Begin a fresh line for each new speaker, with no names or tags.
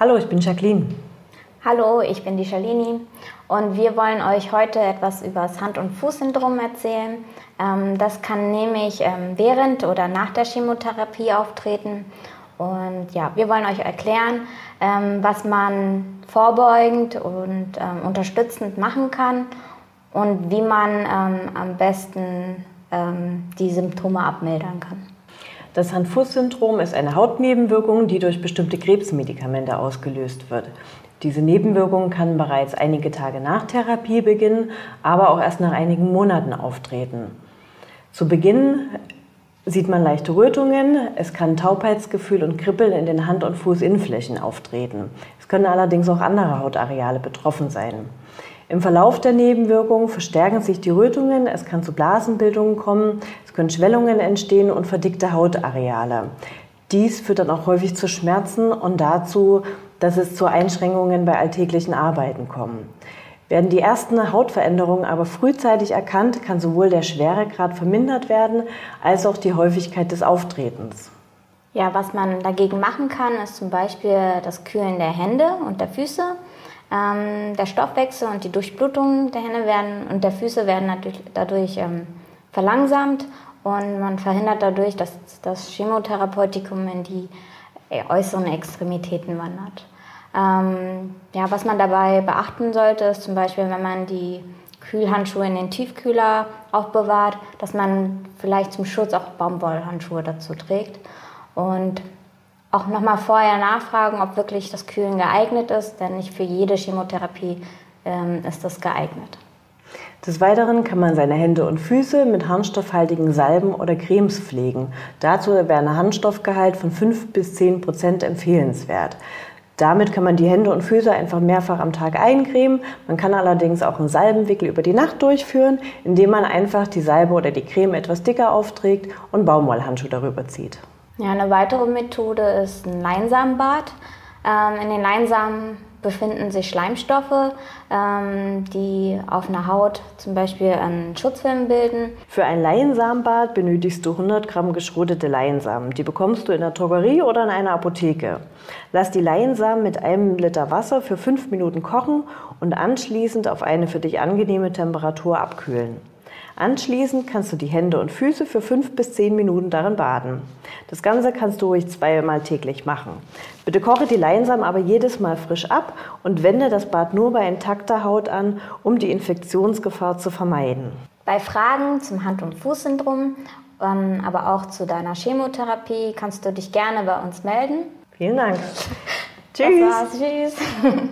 Hallo, ich bin Jacqueline.
Hallo, ich bin die Shalini und wir wollen euch heute etwas über das Hand- und Fußsyndrom erzählen. Ähm, das kann nämlich ähm, während oder nach der Chemotherapie auftreten. Und ja, wir wollen euch erklären, ähm, was man vorbeugend und unterstützend machen kann und wie man am besten die Symptome abmildern kann.
Das Hand-Fuß-Syndrom ist eine Hautnebenwirkung, die durch bestimmte Krebsmedikamente ausgelöst wird. Diese Nebenwirkung kann bereits einige Tage nach Therapie beginnen, aber auch erst nach einigen Monaten auftreten. Zu Beginn sieht man leichte Rötungen, es kann Taubheitsgefühl und Kribbeln in den Hand- und Fußinnenflächen auftreten. Es können allerdings auch andere Hautareale betroffen sein. Im Verlauf der Nebenwirkungen verstärken sich die Rötungen, es kann zu Blasenbildungen kommen, können Schwellungen entstehen und verdickte Hautareale. Dies führt dann auch häufig zu Schmerzen und dazu, dass es zu Einschränkungen bei alltäglichen Arbeiten kommt. Werden die ersten Hautveränderungen aber frühzeitig erkannt, kann sowohl der Schweregrad vermindert werden, als auch die Häufigkeit des Auftretens.
Ja, was man dagegen machen kann, ist zum Beispiel das Kühlen der Hände und der Füße. Ähm, der Stoffwechsel und die Durchblutung der Hände werden und der Füße werden dadurch, ähm, verlangsamt und man verhindert dadurch, dass das Chemotherapeutikum in die äh, äußeren Extremitäten wandert. Ähm, ja, was man dabei beachten sollte, ist zum Beispiel, wenn man die Kühlhandschuhe in den Tiefkühler aufbewahrt, dass man vielleicht zum Schutz auch Baumwollhandschuhe dazu trägt. Und auch nochmal vorher nachfragen, ob wirklich das Kühlen geeignet ist, denn nicht für jede Chemotherapie ähm, ist das geeignet.
Des Weiteren kann man seine Hände und Füße mit harnstoffhaltigen Salben oder Cremes pflegen. Dazu wäre ein Harnstoffgehalt von 5 bis 10 Prozent empfehlenswert. Damit kann man die Hände und Füße einfach mehrfach am Tag eincremen. Man kann allerdings auch einen Salbenwickel über die Nacht durchführen, indem man einfach die Salbe oder die Creme etwas dicker aufträgt und Baumwollhandschuhe darüber zieht.
Ja, eine weitere Methode ist ein Leinsamenbad. Ähm, in den Leinsamen befinden sich Schleimstoffe, ähm, die auf einer Haut zum Beispiel einen Schutzfilm bilden.
Für ein Leinsamenbad benötigst du 100 Gramm geschrotete Leinsamen. Die bekommst du in der Drogerie oder in einer Apotheke. Lass die Leinsamen mit einem Liter Wasser für fünf Minuten kochen und anschließend auf eine für dich angenehme Temperatur abkühlen. Anschließend kannst du die Hände und Füße für fünf bis zehn Minuten darin baden. Das Ganze kannst du ruhig zweimal täglich machen. Bitte koche die Leinsamen aber jedes Mal frisch ab und wende das Bad nur bei intakter Haut an, um die Infektionsgefahr zu vermeiden.
Bei Fragen zum Hand- und Fußsyndrom, ähm, aber auch zu deiner Chemotherapie, kannst du dich gerne bei uns melden.
Vielen Dank.
Tschüss. Tschüss.